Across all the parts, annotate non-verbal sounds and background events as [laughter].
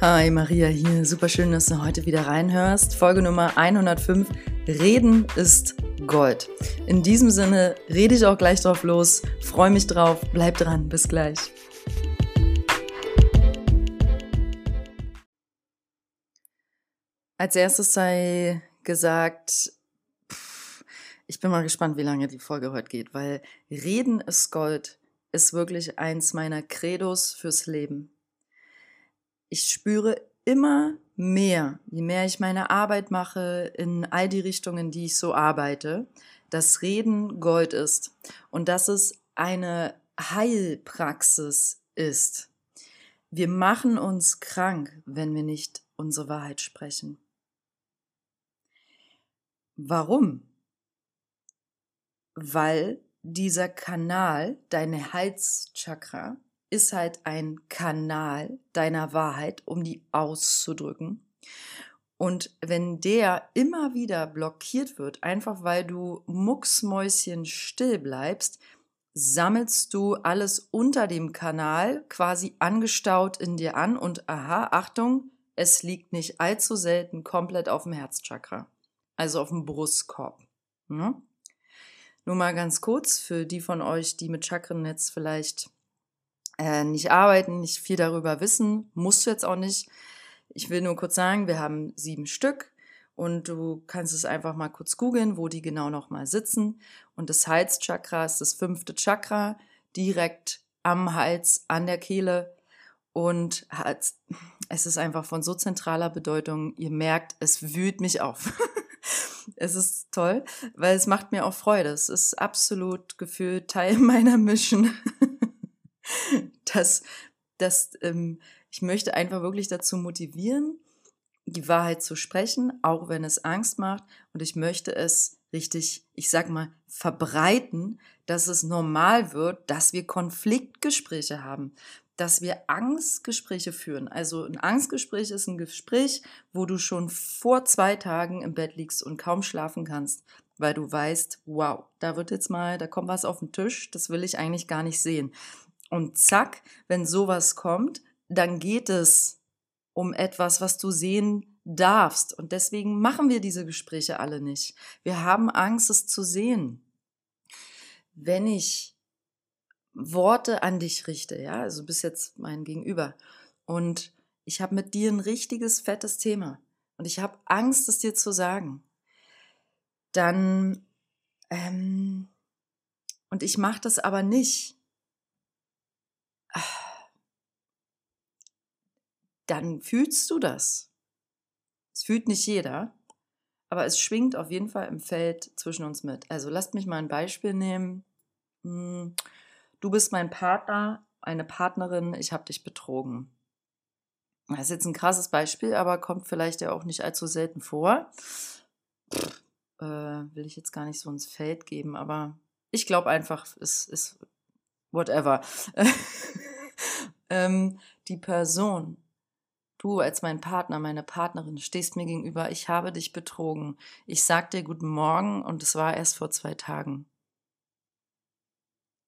Hi, Maria hier. Super schön, dass du heute wieder reinhörst. Folge Nummer 105. Reden ist Gold. In diesem Sinne rede ich auch gleich drauf los. Freue mich drauf. Bleib dran. Bis gleich. Als erstes sei gesagt, ich bin mal gespannt, wie lange die Folge heute geht, weil Reden ist Gold ist wirklich eins meiner Credos fürs Leben ich spüre immer mehr, je mehr ich meine Arbeit mache, in all die Richtungen, die ich so arbeite, dass Reden Gold ist und dass es eine Heilpraxis ist. Wir machen uns krank, wenn wir nicht unsere Wahrheit sprechen. Warum? Weil dieser Kanal, deine Halschakra, ist halt ein Kanal deiner Wahrheit, um die auszudrücken. Und wenn der immer wieder blockiert wird, einfach weil du mucksmäuschen still bleibst, sammelst du alles unter dem Kanal quasi angestaut in dir an und aha, Achtung, es liegt nicht allzu selten komplett auf dem Herzchakra, also auf dem Brustkorb. Hm? Nur mal ganz kurz für die von euch, die mit Chakrennetz vielleicht äh, nicht arbeiten, nicht viel darüber wissen, musst du jetzt auch nicht. Ich will nur kurz sagen, wir haben sieben Stück und du kannst es einfach mal kurz googeln, wo die genau nochmal sitzen. Und das Halschakra ist das fünfte Chakra, direkt am Hals, an der Kehle. Und es ist einfach von so zentraler Bedeutung. Ihr merkt, es wühlt mich auf. [laughs] es ist toll, weil es macht mir auch Freude. Es ist absolut gefühlt Teil [laughs] meiner Mission. Dass, dass ähm, ich möchte einfach wirklich dazu motivieren, die Wahrheit zu sprechen, auch wenn es Angst macht. Und ich möchte es richtig, ich sag mal, verbreiten, dass es normal wird, dass wir Konfliktgespräche haben, dass wir Angstgespräche führen. Also ein Angstgespräch ist ein Gespräch, wo du schon vor zwei Tagen im Bett liegst und kaum schlafen kannst, weil du weißt, wow, da wird jetzt mal, da kommt was auf den Tisch, das will ich eigentlich gar nicht sehen. Und zack, wenn sowas kommt, dann geht es um etwas, was du sehen darfst. Und deswegen machen wir diese Gespräche alle nicht. Wir haben Angst, es zu sehen. Wenn ich Worte an dich richte, ja, also bis jetzt mein Gegenüber, und ich habe mit dir ein richtiges fettes Thema und ich habe Angst, es dir zu sagen, dann ähm, und ich mache das aber nicht, dann fühlst du das. Es fühlt nicht jeder, aber es schwingt auf jeden Fall im Feld zwischen uns mit. Also lasst mich mal ein Beispiel nehmen. Hm, du bist mein Partner, eine Partnerin, ich habe dich betrogen. Das ist jetzt ein krasses Beispiel, aber kommt vielleicht ja auch nicht allzu selten vor. Pff, äh, will ich jetzt gar nicht so ins Feld geben, aber ich glaube einfach, es ist whatever. [laughs] ähm, die Person, du als mein Partner, meine Partnerin, stehst mir gegenüber, ich habe dich betrogen. Ich sag dir guten Morgen und es war erst vor zwei Tagen.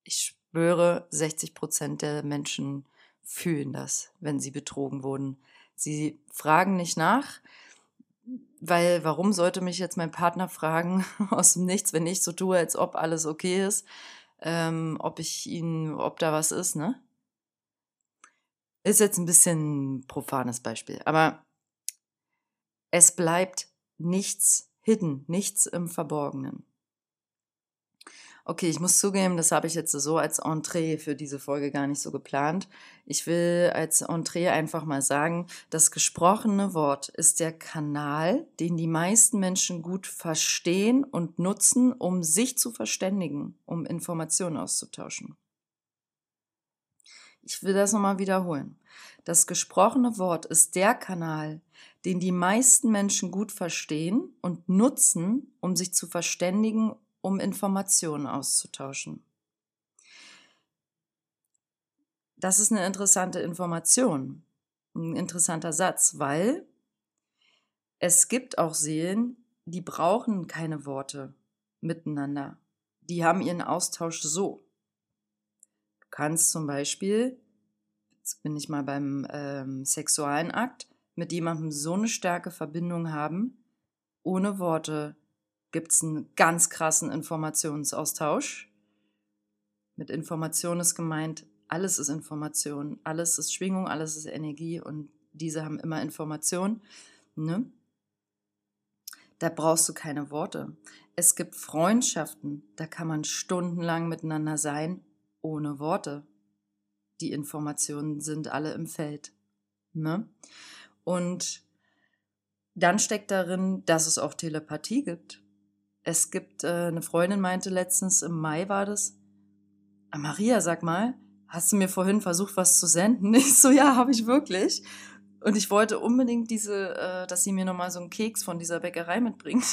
Ich schwöre, 60 Prozent der Menschen fühlen das, wenn sie betrogen wurden. Sie fragen nicht nach, weil warum sollte mich jetzt mein Partner fragen [laughs] aus dem Nichts, wenn ich so tue, als ob alles okay ist, ähm, ob ich ihn, ob da was ist, ne? Ist jetzt ein bisschen profanes Beispiel, aber es bleibt nichts hidden, nichts im Verborgenen. Okay, ich muss zugeben, das habe ich jetzt so als Entree für diese Folge gar nicht so geplant. Ich will als Entree einfach mal sagen, das gesprochene Wort ist der Kanal, den die meisten Menschen gut verstehen und nutzen, um sich zu verständigen, um Informationen auszutauschen. Ich will das nochmal wiederholen. Das gesprochene Wort ist der Kanal, den die meisten Menschen gut verstehen und nutzen, um sich zu verständigen, um Informationen auszutauschen. Das ist eine interessante Information, ein interessanter Satz, weil es gibt auch Seelen, die brauchen keine Worte miteinander. Die haben ihren Austausch so kannst zum Beispiel jetzt bin ich mal beim ähm, sexualen Akt, mit jemandem so eine starke Verbindung haben, ohne Worte gibt es einen ganz krassen Informationsaustausch. Mit Information ist gemeint, alles ist Information, alles ist Schwingung, alles ist Energie und diese haben immer Information. Ne? Da brauchst du keine Worte. Es gibt Freundschaften, da kann man stundenlang miteinander sein, ohne Worte. Die Informationen sind alle im Feld. Ne? Und dann steckt darin, dass es auch Telepathie gibt. Es gibt, äh, eine Freundin meinte letztens, im Mai war das, ah, Maria, sag mal, hast du mir vorhin versucht, was zu senden? [laughs] Ich so, ja, habe ich wirklich. Und ich wollte unbedingt diese, äh, dass sie mir nochmal so einen Keks von dieser Bäckerei mitbringt.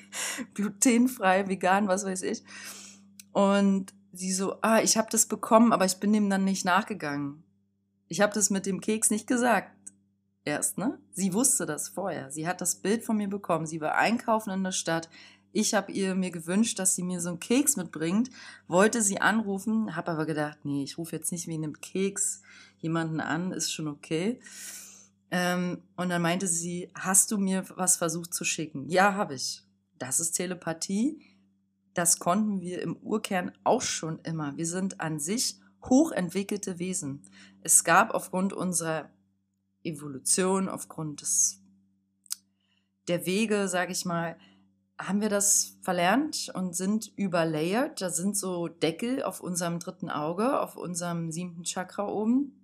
[laughs] Glutenfrei, vegan, was weiß ich. Und sie so, ah, ich habe das bekommen, aber ich bin dem dann nicht nachgegangen. Ich habe das mit dem Keks nicht gesagt. Erst, ne? Sie wusste das vorher. Sie hat das Bild von mir bekommen. Sie war einkaufen in der Stadt. Ich habe ihr mir gewünscht, dass sie mir so einen Keks mitbringt, wollte sie anrufen, habe aber gedacht, nee, ich rufe jetzt nicht wegen einem Keks jemanden an, ist schon okay. Ähm, und dann meinte sie, hast du mir was versucht zu schicken? Ja, habe ich. Das ist Telepathie. Das konnten wir im Urkern auch schon immer. Wir sind an sich hochentwickelte Wesen. Es gab aufgrund unserer Evolution, aufgrund des, der Wege, sage ich mal, haben wir das verlernt und sind überlayert. Da sind so Deckel auf unserem dritten Auge, auf unserem siebten Chakra oben.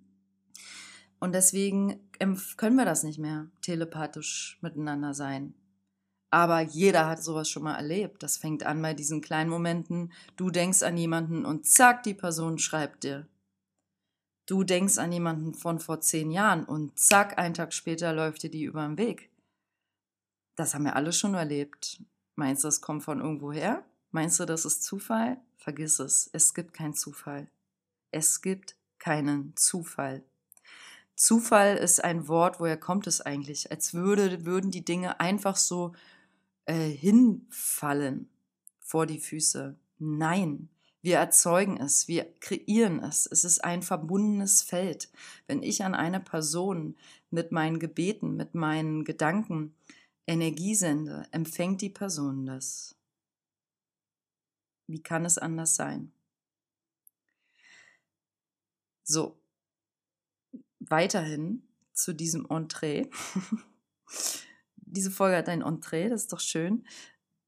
Und deswegen können wir das nicht mehr telepathisch miteinander sein. Aber jeder hat sowas schon mal erlebt. Das fängt an bei diesen kleinen Momenten. Du denkst an jemanden und zack, die Person schreibt dir. Du denkst an jemanden von vor zehn Jahren und zack, einen Tag später läuft dir die über den Weg. Das haben wir alle schon erlebt. Meinst du, das kommt von irgendwoher? Meinst du, das ist Zufall? Vergiss es. Es gibt keinen Zufall. Es gibt keinen Zufall. Zufall ist ein Wort, woher kommt es eigentlich? Als würde, würden die Dinge einfach so äh, hinfallen vor die Füße. Nein, wir erzeugen es, wir kreieren es. Es ist ein verbundenes Feld. Wenn ich an eine Person mit meinen Gebeten, mit meinen Gedanken, Energie sende, empfängt die Person das. Wie kann es anders sein? So, weiterhin zu diesem Entree. [laughs] Diese Folge hat ein Entree, das ist doch schön.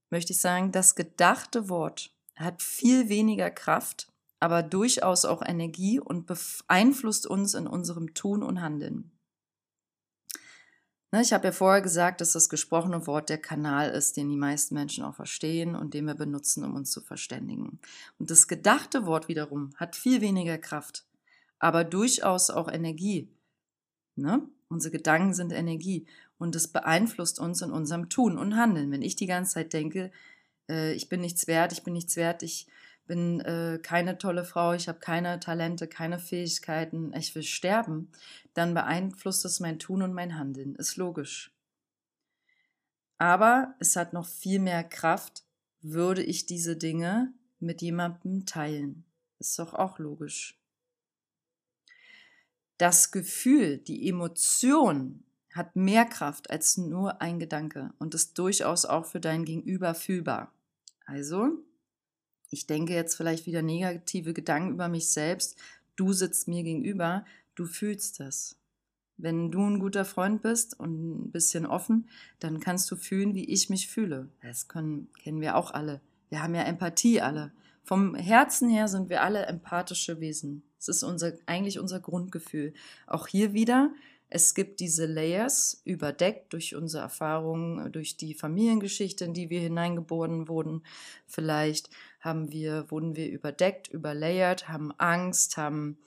Möchte ich sagen, das gedachte Wort hat viel weniger Kraft, aber durchaus auch Energie und beeinflusst uns in unserem Tun und Handeln. Ne, ich habe ja vorher gesagt, dass das gesprochene Wort der Kanal ist, den die meisten Menschen auch verstehen und den wir benutzen, um uns zu verständigen. Und das gedachte Wort wiederum hat viel weniger Kraft, aber durchaus auch Energie. Ne? Unsere Gedanken sind Energie und es beeinflusst uns in unserem Tun und Handeln. Wenn ich die ganze Zeit denke, äh, ich bin nichts wert, ich bin nichts wert, ich bin äh, keine tolle Frau, ich habe keine Talente, keine Fähigkeiten, ich will sterben, dann beeinflusst es mein Tun und mein Handeln. Ist logisch. Aber es hat noch viel mehr Kraft, würde ich diese Dinge mit jemandem teilen. Ist doch auch logisch. Das Gefühl, die Emotion hat mehr Kraft als nur ein Gedanke und ist durchaus auch für dein Gegenüber fühlbar. Also, ich denke jetzt vielleicht wieder negative Gedanken über mich selbst, du sitzt mir gegenüber, du fühlst das. Wenn du ein guter Freund bist und ein bisschen offen, dann kannst du fühlen, wie ich mich fühle. Das können, kennen wir auch alle. Wir haben ja Empathie alle. Vom Herzen her sind wir alle empathische Wesen. Es ist unser, eigentlich unser Grundgefühl. Auch hier wieder, es gibt diese Layers, überdeckt durch unsere Erfahrungen, durch die Familiengeschichte, in die wir hineingeboren wurden. Vielleicht haben wir, wurden wir überdeckt, überlayert, haben Angst, haben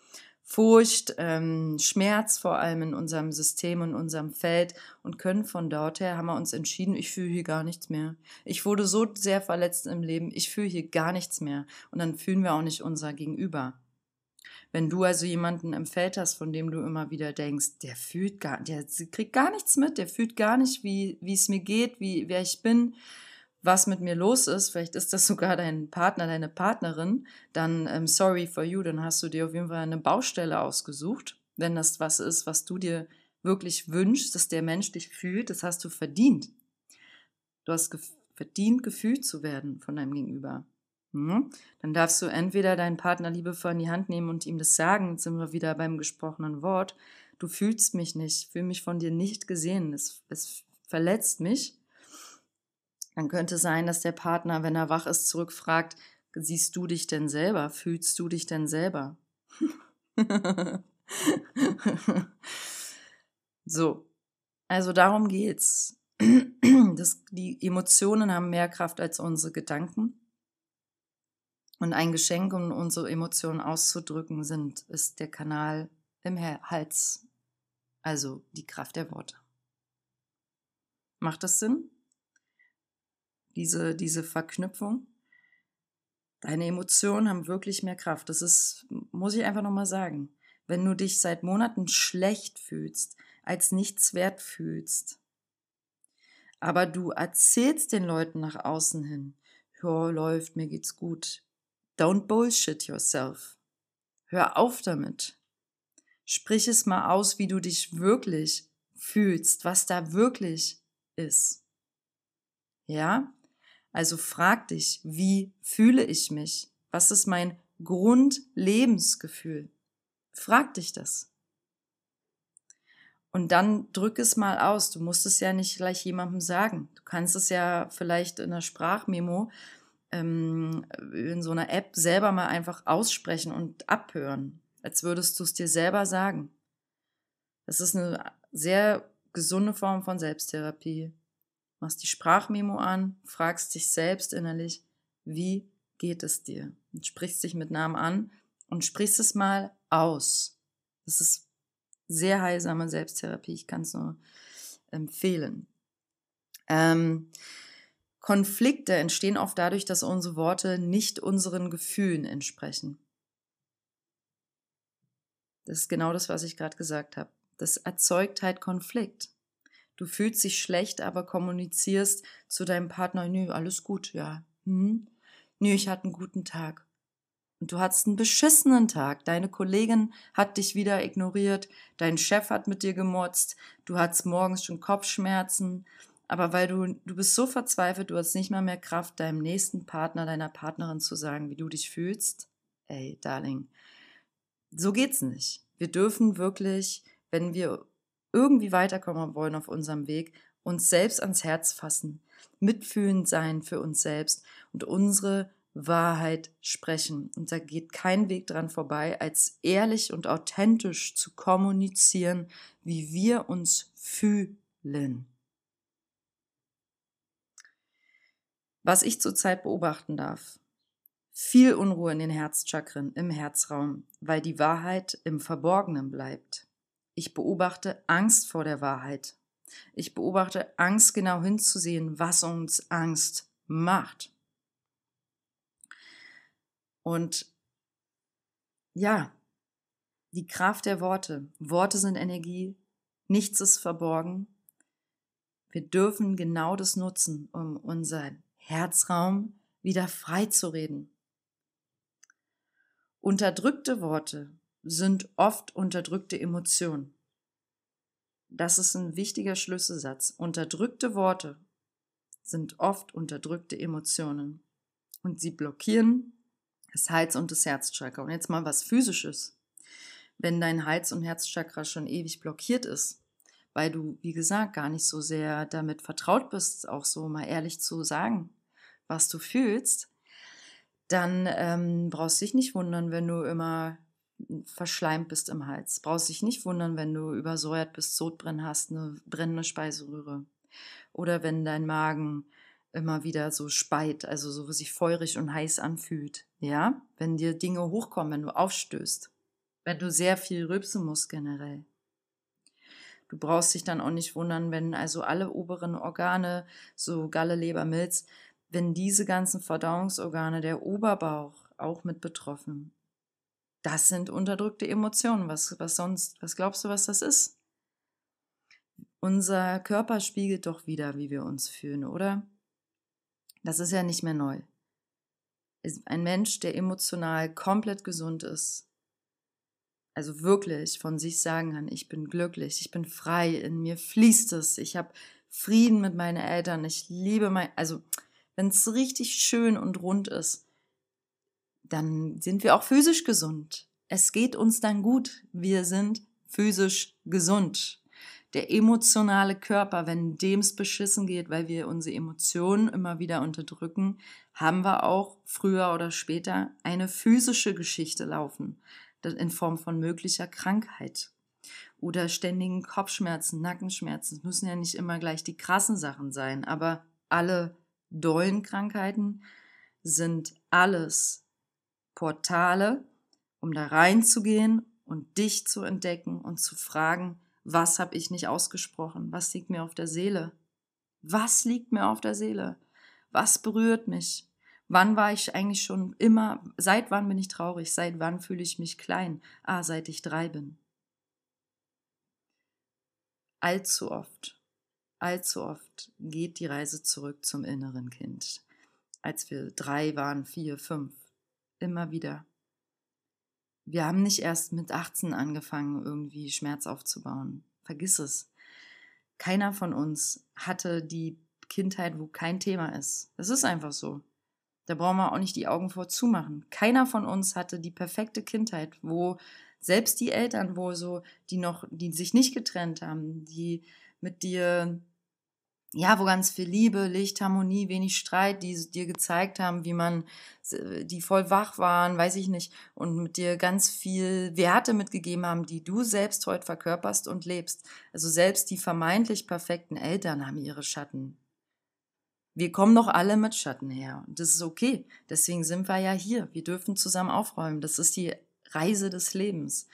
Furcht, ähm, Schmerz vor allem in unserem System und unserem Feld und können von dort her, haben wir uns entschieden, ich fühle hier gar nichts mehr. Ich wurde so sehr verletzt im Leben, ich fühle hier gar nichts mehr. Und dann fühlen wir auch nicht unser Gegenüber. Wenn du also jemanden im Feld hast, von dem du immer wieder denkst, der fühlt gar, der kriegt gar nichts mit, der fühlt gar nicht, wie, wie es mir geht, wie, wer ich bin, was mit mir los ist, vielleicht ist das sogar dein Partner, deine Partnerin, dann ähm, sorry for you, dann hast du dir auf jeden Fall eine Baustelle ausgesucht. wenn das was ist, was du dir wirklich wünschst, dass der Mensch dich fühlt, das hast du verdient. Du hast ge verdient, gefühlt zu werden von deinem Gegenüber. Mhm. Dann darfst du entweder deinen Partner liebevoll in die Hand nehmen und ihm das sagen, jetzt sind wir wieder beim gesprochenen Wort, du fühlst mich nicht, fühle mich von dir nicht gesehen, es, es verletzt mich. Dann könnte sein, dass der Partner, wenn er wach ist, zurückfragt, siehst du dich denn selber? Fühlst du dich denn selber? [laughs] so, also darum geht's. Das, die Emotionen haben mehr Kraft als unsere Gedanken. Und ein Geschenk, um unsere Emotionen auszudrücken, sind, ist der Kanal im Hals, also die Kraft der Worte. Macht das Sinn? Diese, diese Verknüpfung? Deine Emotionen haben wirklich mehr Kraft. Das ist, muss ich einfach nochmal sagen. Wenn du dich seit Monaten schlecht fühlst, als nichts wert fühlst, aber du erzählst den Leuten nach außen hin, ja, läuft, mir geht's gut, Don't bullshit yourself. Hör auf damit. Sprich es mal aus, wie du dich wirklich fühlst, was da wirklich ist. Ja? Also frag dich, wie fühle ich mich? Was ist mein Grundlebensgefühl? Frag dich das. Und dann drück es mal aus. Du musst es ja nicht gleich jemandem sagen. Du kannst es ja vielleicht in einer Sprachmemo ähm, in so einer App selber mal einfach aussprechen und abhören, als würdest du es dir selber sagen. Das ist eine sehr gesunde Form von Selbsttherapie. Machst die Sprachmemo an, fragst dich selbst innerlich, wie geht es dir? Und sprichst dich mit Namen an und sprichst es mal aus. Das ist sehr heilsame Selbsttherapie. Ich kann es nur empfehlen. Ähm, Konflikte entstehen oft dadurch, dass unsere Worte nicht unseren Gefühlen entsprechen. Das ist genau das, was ich gerade gesagt habe. Das erzeugt halt Konflikt. Du fühlst dich schlecht, aber kommunizierst zu deinem Partner, nö, alles gut, ja. Hm? Nö, ich hatte einen guten Tag. Und du hattest einen beschissenen Tag. Deine Kollegin hat dich wieder ignoriert, dein Chef hat mit dir gemotzt, du hattest morgens schon Kopfschmerzen, aber weil du, du bist so verzweifelt, du hast nicht mal mehr Kraft, deinem nächsten Partner, deiner Partnerin zu sagen, wie du dich fühlst. Ey, Darling, so geht's nicht. Wir dürfen wirklich, wenn wir irgendwie weiterkommen wollen auf unserem Weg, uns selbst ans Herz fassen, mitfühlend sein für uns selbst und unsere Wahrheit sprechen. Und da geht kein Weg dran vorbei, als ehrlich und authentisch zu kommunizieren, wie wir uns fühlen. Was ich zurzeit beobachten darf. Viel Unruhe in den Herzchakren, im Herzraum, weil die Wahrheit im Verborgenen bleibt. Ich beobachte Angst vor der Wahrheit. Ich beobachte Angst, genau hinzusehen, was uns Angst macht. Und ja, die Kraft der Worte. Worte sind Energie, nichts ist verborgen. Wir dürfen genau das nutzen, um unser Herzraum wieder frei zu reden. Unterdrückte Worte sind oft unterdrückte Emotionen. Das ist ein wichtiger Schlüsselsatz. Unterdrückte Worte sind oft unterdrückte Emotionen. Und sie blockieren das Hals- und das Herzchakra. Und jetzt mal was Physisches. Wenn dein Hals- und Herzchakra schon ewig blockiert ist, weil du, wie gesagt, gar nicht so sehr damit vertraut bist, auch so mal ehrlich zu sagen, was du fühlst, dann ähm, brauchst du dich nicht wundern, wenn du immer verschleimt bist im Hals. Brauchst dich nicht wundern, wenn du übersäuert bist, Sodbrennen hast, eine brennende Speiseröhre. Oder wenn dein Magen immer wieder so speit, also so sich feurig und heiß anfühlt. Ja, wenn dir Dinge hochkommen, wenn du aufstößt, wenn du sehr viel rülpsen musst generell. Du brauchst dich dann auch nicht wundern, wenn also alle oberen Organe, so Galle, Leber, Milz, wenn diese ganzen Verdauungsorgane, der Oberbauch auch mit betroffen. Das sind unterdrückte Emotionen. Was, was sonst? Was glaubst du, was das ist? Unser Körper spiegelt doch wieder, wie wir uns fühlen, oder? Das ist ja nicht mehr neu. Ein Mensch, der emotional komplett gesund ist, also wirklich von sich sagen kann, ich bin glücklich, ich bin frei, in mir fließt es, ich habe Frieden mit meinen Eltern, ich liebe mein, also wenn es richtig schön und rund ist, dann sind wir auch physisch gesund. Es geht uns dann gut. Wir sind physisch gesund. Der emotionale Körper, wenn dem es beschissen geht, weil wir unsere Emotionen immer wieder unterdrücken, haben wir auch früher oder später eine physische Geschichte laufen in Form von möglicher Krankheit oder ständigen Kopfschmerzen, Nackenschmerzen. Es müssen ja nicht immer gleich die krassen Sachen sein, aber alle dollen Krankheiten sind alles Portale, um da reinzugehen und dich zu entdecken und zu fragen, was habe ich nicht ausgesprochen? Was liegt mir auf der Seele? Was liegt mir auf der Seele? Was berührt mich? Wann war ich eigentlich schon immer, seit wann bin ich traurig? Seit wann fühle ich mich klein? Ah, seit ich drei bin. Allzu oft, allzu oft geht die Reise zurück zum inneren Kind. Als wir drei waren, vier, fünf. Immer wieder. Wir haben nicht erst mit 18 angefangen, irgendwie Schmerz aufzubauen. Vergiss es. Keiner von uns hatte die Kindheit, wo kein Thema ist. Das ist einfach so. Da brauchen wir auch nicht die Augen vorzumachen. Keiner von uns hatte die perfekte Kindheit, wo selbst die Eltern, wo so, die noch, die sich nicht getrennt haben, die mit dir, ja, wo ganz viel Liebe, Licht, Harmonie, wenig Streit, die dir gezeigt haben, wie man, die voll wach waren, weiß ich nicht, und mit dir ganz viel Werte mitgegeben haben, die du selbst heute verkörperst und lebst. Also selbst die vermeintlich perfekten Eltern haben ihre Schatten. Wir kommen doch alle mit Schatten her. Und das ist okay. Deswegen sind wir ja hier. Wir dürfen zusammen aufräumen. Das ist die Reise des Lebens.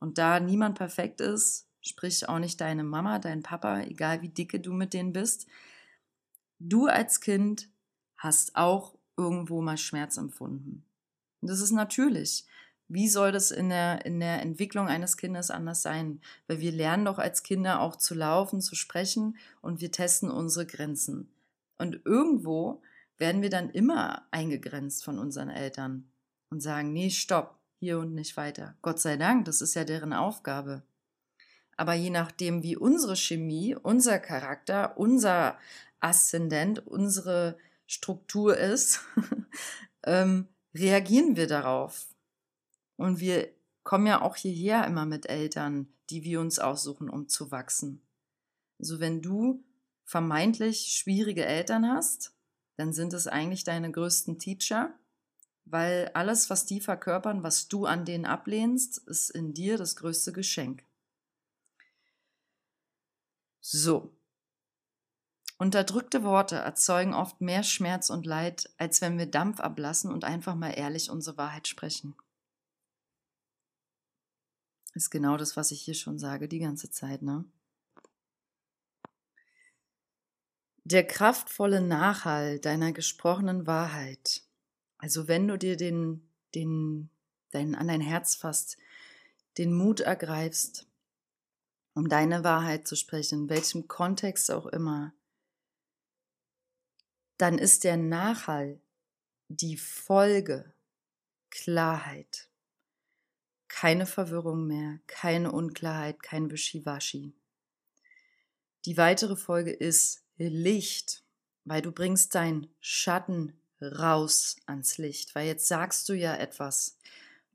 Und da niemand perfekt ist, sprich auch nicht deine Mama, dein Papa, egal wie dicke du mit denen bist, du als Kind hast auch irgendwo mal Schmerz empfunden. Und das ist natürlich. Wie soll das in der, in der Entwicklung eines Kindes anders sein? Weil wir lernen doch als Kinder auch zu laufen, zu sprechen und wir testen unsere Grenzen. Und irgendwo werden wir dann immer eingegrenzt von unseren Eltern und sagen, nee, stopp, hier und nicht weiter. Gott sei Dank, das ist ja deren Aufgabe. Aber je nachdem, wie unsere Chemie, unser Charakter, unser Aszendent, unsere Struktur ist, [laughs] ähm, reagieren wir darauf. Und wir kommen ja auch hierher immer mit Eltern, die wir uns aussuchen, um zu wachsen. Also wenn du vermeintlich schwierige Eltern hast, dann sind es eigentlich deine größten Teacher, weil alles, was die verkörpern, was du an denen ablehnst, ist in dir das größte Geschenk. So. Unterdrückte Worte erzeugen oft mehr Schmerz und Leid, als wenn wir Dampf ablassen und einfach mal ehrlich unsere Wahrheit sprechen. Ist genau das, was ich hier schon sage, die ganze Zeit, ne? der kraftvolle Nachhall deiner gesprochenen Wahrheit. Also wenn du dir den, den, dein, an dein Herz fasst, den Mut ergreifst, um deine Wahrheit zu sprechen, in welchem Kontext auch immer, dann ist der Nachhall die Folge Klarheit. Keine Verwirrung mehr, keine Unklarheit, kein Wischiwaschi. Die weitere Folge ist Licht, weil du bringst dein Schatten raus ans Licht, weil jetzt sagst du ja etwas.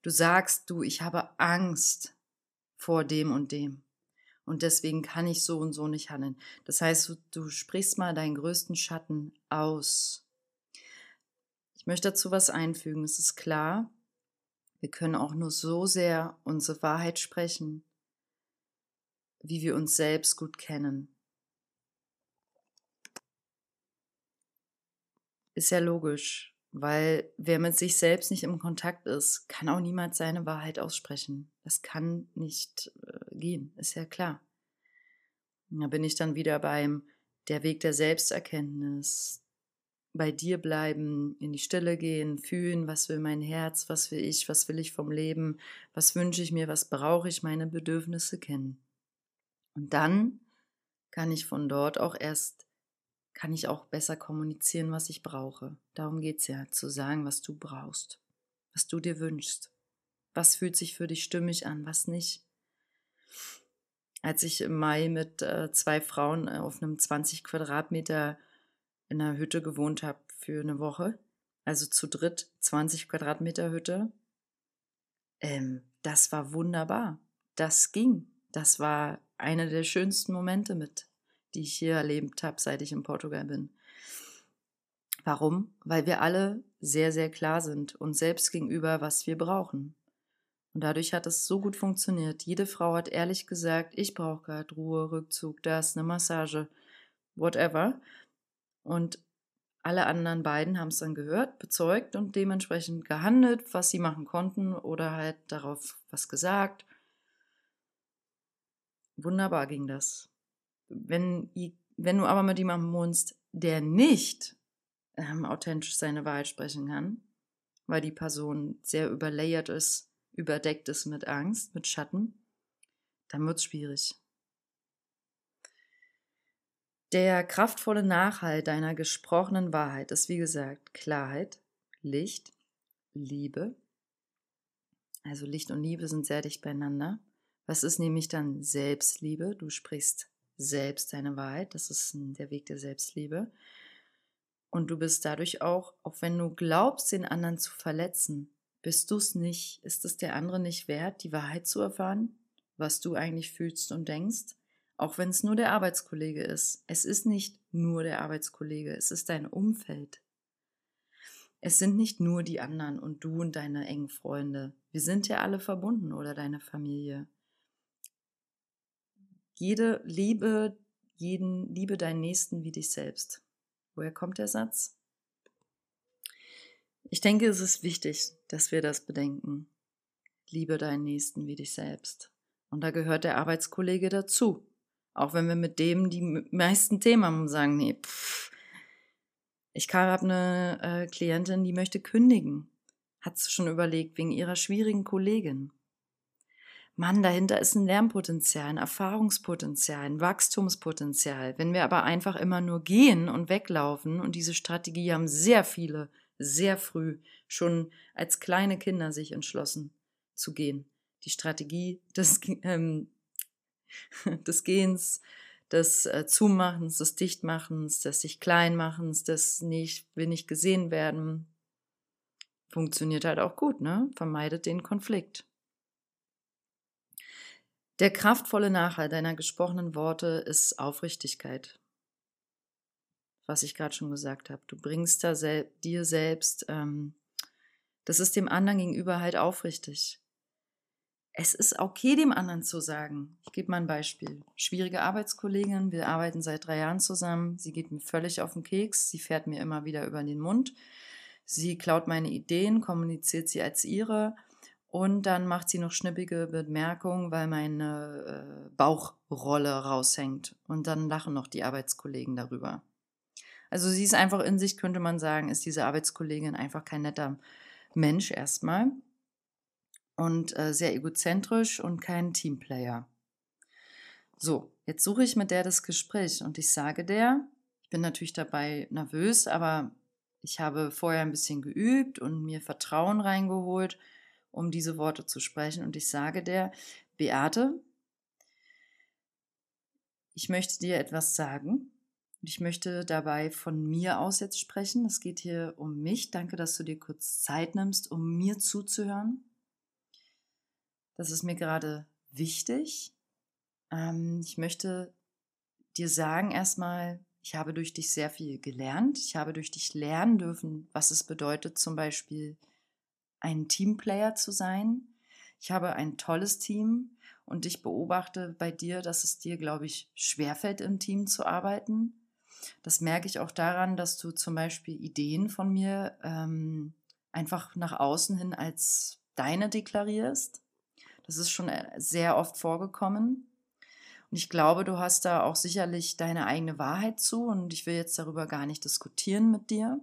Du sagst du, ich habe Angst vor dem und dem. Und deswegen kann ich so und so nicht handeln. Das heißt, du, sprichst mal deinen größten Schatten aus. Ich möchte dazu was einfügen. Es ist klar, wir können auch nur so sehr unsere Wahrheit sprechen, wie wir uns selbst gut kennen. Ist ja logisch, weil wer mit sich selbst nicht im Kontakt ist, kann auch niemals seine Wahrheit aussprechen. Das kann nicht äh, gehen, ist ja klar. Da bin ich dann wieder beim der Weg der Selbsterkenntnis, bei dir bleiben, in die Stille gehen, fühlen, was will mein Herz, was will ich, was will ich vom Leben, was wünsche ich mir, was brauche ich, meine Bedürfnisse kennen. Und dann kann ich von dort auch erst kann ich auch besser kommunizieren, was ich brauche. Darum geht es ja, zu sagen, was du brauchst, was du dir wünschst, Was fühlt sich für dich stimmig an, was nicht? Als ich im Mai mit äh, zwei Frauen äh, auf einem 20 Quadratmeter in einer Hütte gewohnt habe für eine Woche, also zu dritt 20 Quadratmeter Hütte, ähm, das war wunderbar. Das ging. Das war einer der schönsten Momente mit, die ich hier erlebt habe, seit ich in Portugal bin. Warum? Weil wir alle sehr, sehr klar sind uns selbst gegenüber, was wir brauchen. Und dadurch hat es so gut funktioniert. Jede Frau hat ehrlich gesagt, ich brauche gerade Ruhe, Rückzug, das, eine Massage, whatever. Und alle anderen beiden haben es dann gehört, bezeugt und dementsprechend gehandelt, was sie machen konnten oder halt darauf was gesagt. Wunderbar ging das. Wenn, wenn du aber mit jemandem wohnst, der nicht ähm, authentisch seine Wahrheit sprechen kann, weil die Person sehr überlayert ist, überdeckt ist mit Angst, mit Schatten, dann wird es schwierig. Der kraftvolle Nachhalt deiner gesprochenen Wahrheit ist, wie gesagt, Klarheit, Licht, Liebe. Also Licht und Liebe sind sehr dicht beieinander. Was ist nämlich dann Selbstliebe? Du sprichst selbst deine Wahrheit. Das ist der Weg der Selbstliebe. Und du bist dadurch auch, auch wenn du glaubst, den anderen zu verletzen, bist du es nicht, ist es der andere nicht wert, die Wahrheit zu erfahren, was du eigentlich fühlst und denkst, auch wenn es nur der Arbeitskollege ist. Es ist nicht nur der Arbeitskollege, es ist dein Umfeld. Es sind nicht nur die anderen und du und deine engen Freunde. Wir sind ja alle verbunden oder deine Familie. Jede Liebe, jeden, liebe deinen Nächsten wie dich selbst. Woher kommt der Satz? Ich denke, es ist wichtig, dass wir das bedenken. Liebe deinen Nächsten wie dich selbst. Und da gehört der Arbeitskollege dazu. Auch wenn wir mit dem die meisten Themen sagen, nee, pff, ich habe eine äh, Klientin, die möchte kündigen. Hat sie schon überlegt, wegen ihrer schwierigen Kollegin. Mann, dahinter ist ein Lernpotenzial, ein Erfahrungspotenzial, ein Wachstumspotenzial. Wenn wir aber einfach immer nur gehen und weglaufen, und diese Strategie haben sehr viele sehr früh, schon als kleine Kinder sich entschlossen zu gehen. Die Strategie des, ähm, [laughs] des Gehens, des äh, Zumachens, des Dichtmachens, des sich Kleinmachens, des nicht, will nicht gesehen werden, funktioniert halt auch gut, ne? Vermeidet den Konflikt. Der kraftvolle Nachhalt deiner gesprochenen Worte ist Aufrichtigkeit. Was ich gerade schon gesagt habe. Du bringst da sel dir selbst, ähm, das ist dem anderen gegenüber halt aufrichtig. Es ist okay, dem anderen zu sagen. Ich gebe mal ein Beispiel. Schwierige Arbeitskollegin, wir arbeiten seit drei Jahren zusammen. Sie geht mir völlig auf den Keks. Sie fährt mir immer wieder über den Mund. Sie klaut meine Ideen, kommuniziert sie als ihre und dann macht sie noch schnippige Bemerkungen, weil meine äh, Bauchrolle raushängt. Und dann lachen noch die Arbeitskollegen darüber. Also sie ist einfach in sich, könnte man sagen, ist diese Arbeitskollegin einfach kein netter Mensch erstmal. Und äh, sehr egozentrisch und kein Teamplayer. So, jetzt suche ich mit der das Gespräch und ich sage der, ich bin natürlich dabei nervös, aber ich habe vorher ein bisschen geübt und mir Vertrauen reingeholt um diese Worte zu sprechen. Und ich sage der, Beate, ich möchte dir etwas sagen. Und ich möchte dabei von mir aus jetzt sprechen. Es geht hier um mich. Danke, dass du dir kurz Zeit nimmst, um mir zuzuhören. Das ist mir gerade wichtig. Ähm, ich möchte dir sagen erstmal, ich habe durch dich sehr viel gelernt. Ich habe durch dich lernen dürfen, was es bedeutet, zum Beispiel ein Teamplayer zu sein. Ich habe ein tolles Team und ich beobachte bei dir, dass es dir, glaube ich, schwerfällt, im Team zu arbeiten. Das merke ich auch daran, dass du zum Beispiel Ideen von mir ähm, einfach nach außen hin als deine deklarierst. Das ist schon äh, sehr oft vorgekommen. Und ich glaube, du hast da auch sicherlich deine eigene Wahrheit zu und ich will jetzt darüber gar nicht diskutieren mit dir.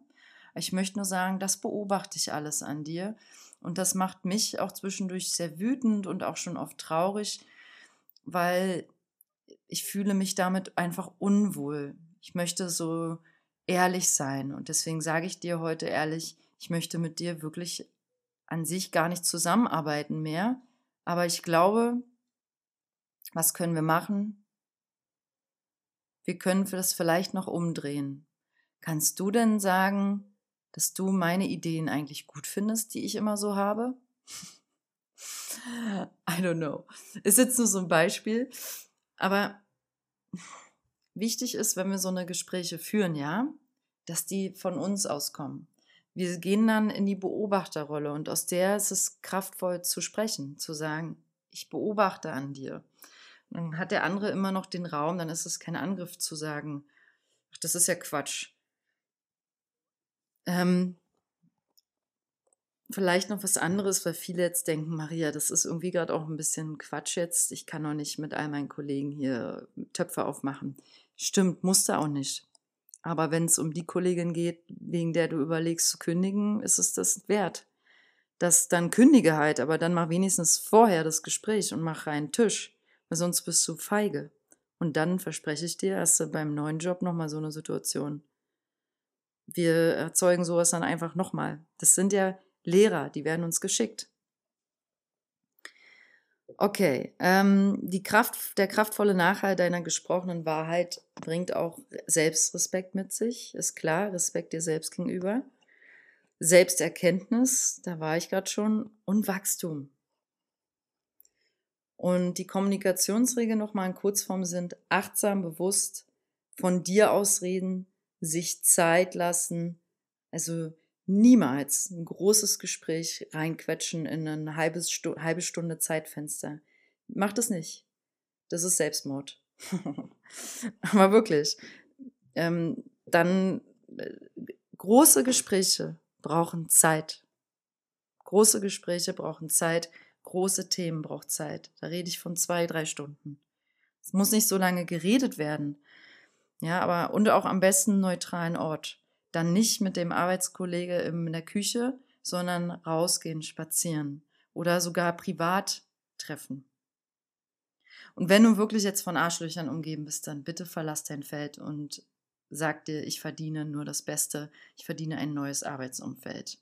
Ich möchte nur sagen, das beobachte ich alles an dir. Und das macht mich auch zwischendurch sehr wütend und auch schon oft traurig, weil ich fühle mich damit einfach unwohl. Ich möchte so ehrlich sein. Und deswegen sage ich dir heute ehrlich, ich möchte mit dir wirklich an sich gar nicht zusammenarbeiten mehr. Aber ich glaube, was können wir machen? Wir können das vielleicht noch umdrehen. Kannst du denn sagen, dass du meine Ideen eigentlich gut findest, die ich immer so habe? [laughs] I don't know. Ist jetzt nur so ein Beispiel. Aber wichtig ist, wenn wir so eine Gespräche führen, ja, dass die von uns auskommen. Wir gehen dann in die Beobachterrolle und aus der ist es kraftvoll zu sprechen, zu sagen, ich beobachte an dir. Dann hat der andere immer noch den Raum, dann ist es kein Angriff zu sagen, ach, das ist ja Quatsch. Ähm, vielleicht noch was anderes, weil viele jetzt denken, Maria, das ist irgendwie gerade auch ein bisschen Quatsch jetzt. Ich kann doch nicht mit all meinen Kollegen hier Töpfe aufmachen. Stimmt, musste auch nicht. Aber wenn es um die Kollegin geht, wegen der du überlegst zu kündigen, ist es das wert. Das dann kündige halt, aber dann mach wenigstens vorher das Gespräch und mach reinen Tisch, weil sonst bist du feige. Und dann verspreche ich dir, hast du beim neuen Job nochmal so eine Situation. Wir erzeugen sowas dann einfach nochmal. Das sind ja Lehrer, die werden uns geschickt. Okay, ähm, die Kraft, der kraftvolle Nachhalt deiner gesprochenen Wahrheit bringt auch Selbstrespekt mit sich, ist klar, Respekt dir selbst gegenüber. Selbsterkenntnis, da war ich gerade schon, und Wachstum. Und die Kommunikationsregeln nochmal in Kurzform sind achtsam, bewusst, von dir aus reden, sich Zeit lassen, also niemals ein großes Gespräch reinquetschen in ein halbes Stu halbe Stunde Zeitfenster. Mach das nicht. Das ist Selbstmord. [laughs] Aber wirklich. Ähm, dann äh, große Gespräche brauchen Zeit. Große Gespräche brauchen Zeit. Große Themen brauchen Zeit. Da rede ich von zwei, drei Stunden. Es muss nicht so lange geredet werden. Ja, aber und auch am besten neutralen Ort dann nicht mit dem Arbeitskollege in der Küche, sondern rausgehen, spazieren oder sogar privat treffen. Und wenn du wirklich jetzt von Arschlöchern umgeben bist, dann bitte verlass dein Feld und sag dir, ich verdiene nur das Beste, ich verdiene ein neues Arbeitsumfeld.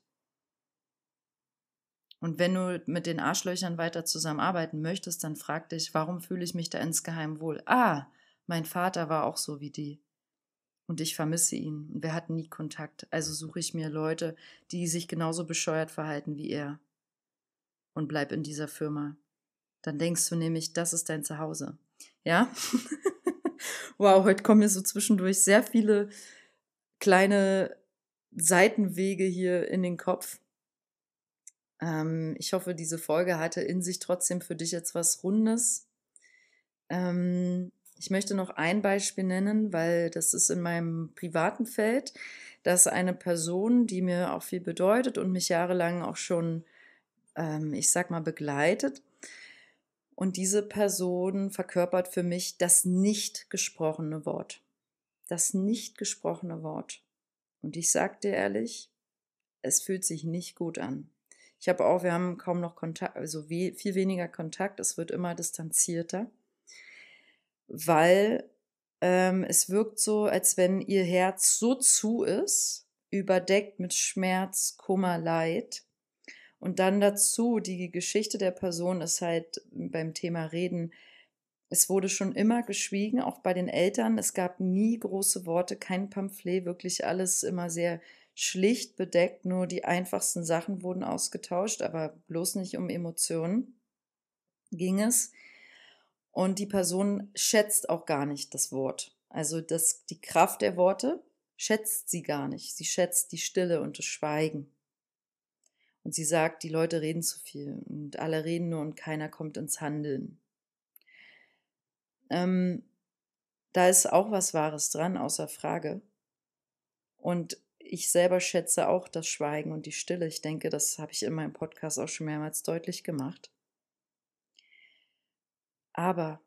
Und wenn du mit den Arschlöchern weiter zusammenarbeiten möchtest, dann frag dich, warum fühle ich mich da insgeheim wohl? Ah, mein Vater war auch so wie die und ich vermisse ihn. Und wir hatten nie Kontakt. Also suche ich mir Leute, die sich genauso bescheuert verhalten wie er. Und bleib in dieser Firma. Dann denkst du nämlich, das ist dein Zuhause. Ja? [laughs] wow, heute kommen mir so zwischendurch sehr viele kleine Seitenwege hier in den Kopf. Ähm, ich hoffe, diese Folge hatte in sich trotzdem für dich jetzt was Rundes. Ähm, ich möchte noch ein Beispiel nennen, weil das ist in meinem privaten Feld, dass eine Person, die mir auch viel bedeutet und mich jahrelang auch schon, ähm, ich sag mal, begleitet. Und diese Person verkörpert für mich das nicht gesprochene Wort. Das nicht gesprochene Wort. Und ich sag dir ehrlich, es fühlt sich nicht gut an. Ich habe auch, wir haben kaum noch Kontakt, also viel weniger Kontakt, es wird immer distanzierter weil ähm, es wirkt so, als wenn ihr Herz so zu ist, überdeckt mit Schmerz, Kummer, Leid. Und dann dazu, die Geschichte der Person ist halt beim Thema Reden, es wurde schon immer geschwiegen, auch bei den Eltern. Es gab nie große Worte, kein Pamphlet, wirklich alles immer sehr schlicht bedeckt. Nur die einfachsten Sachen wurden ausgetauscht, aber bloß nicht um Emotionen ging es. Und die Person schätzt auch gar nicht das Wort. Also das, die Kraft der Worte schätzt sie gar nicht. Sie schätzt die Stille und das Schweigen. Und sie sagt, die Leute reden zu viel und alle reden nur und keiner kommt ins Handeln. Ähm, da ist auch was Wahres dran, außer Frage. Und ich selber schätze auch das Schweigen und die Stille. Ich denke, das habe ich in meinem Podcast auch schon mehrmals deutlich gemacht. Aber,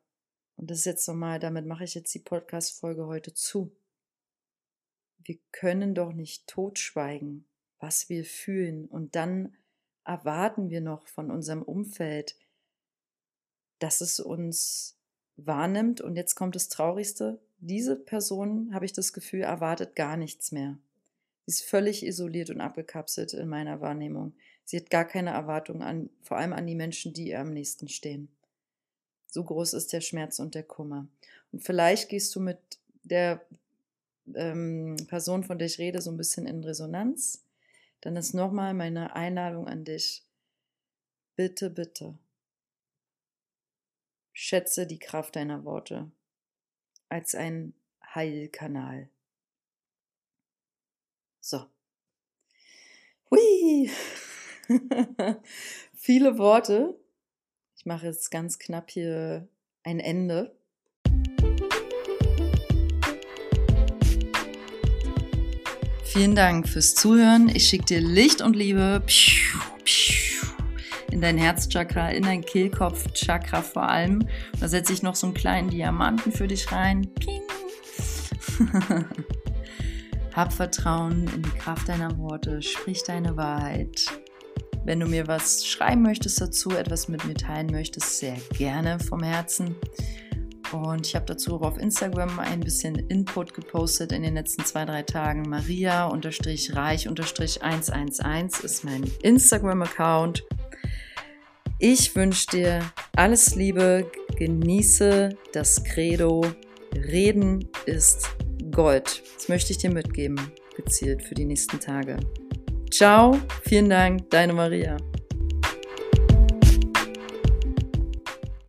und das ist jetzt nochmal, damit mache ich jetzt die Podcast-Folge heute zu. Wir können doch nicht totschweigen, was wir fühlen. Und dann erwarten wir noch von unserem Umfeld, dass es uns wahrnimmt. Und jetzt kommt das Traurigste. Diese Person, habe ich das Gefühl, erwartet gar nichts mehr. Sie ist völlig isoliert und abgekapselt in meiner Wahrnehmung. Sie hat gar keine Erwartung an, vor allem an die Menschen, die ihr am nächsten stehen. So groß ist der Schmerz und der Kummer. Und vielleicht gehst du mit der ähm, Person, von der ich rede, so ein bisschen in Resonanz. Dann ist nochmal meine Einladung an dich. Bitte, bitte. Schätze die Kraft deiner Worte als ein Heilkanal. So. Hui! [laughs] Viele Worte. Ich mache jetzt ganz knapp hier ein Ende. Vielen Dank fürs Zuhören. Ich schicke dir Licht und Liebe in dein Herzchakra, in dein Kehlkopfchakra vor allem. Da setze ich noch so einen kleinen Diamanten für dich rein. Ping. [laughs] Hab Vertrauen in die Kraft deiner Worte, sprich deine Wahrheit. Wenn du mir was schreiben möchtest dazu, etwas mit mir teilen möchtest, sehr gerne vom Herzen. Und ich habe dazu auch auf Instagram ein bisschen Input gepostet in den letzten zwei, drei Tagen. Maria-reich-111 ist mein Instagram-Account. Ich wünsche dir alles Liebe, genieße das Credo. Reden ist Gold. Das möchte ich dir mitgeben, gezielt für die nächsten Tage. Ciao, vielen Dank, deine Maria.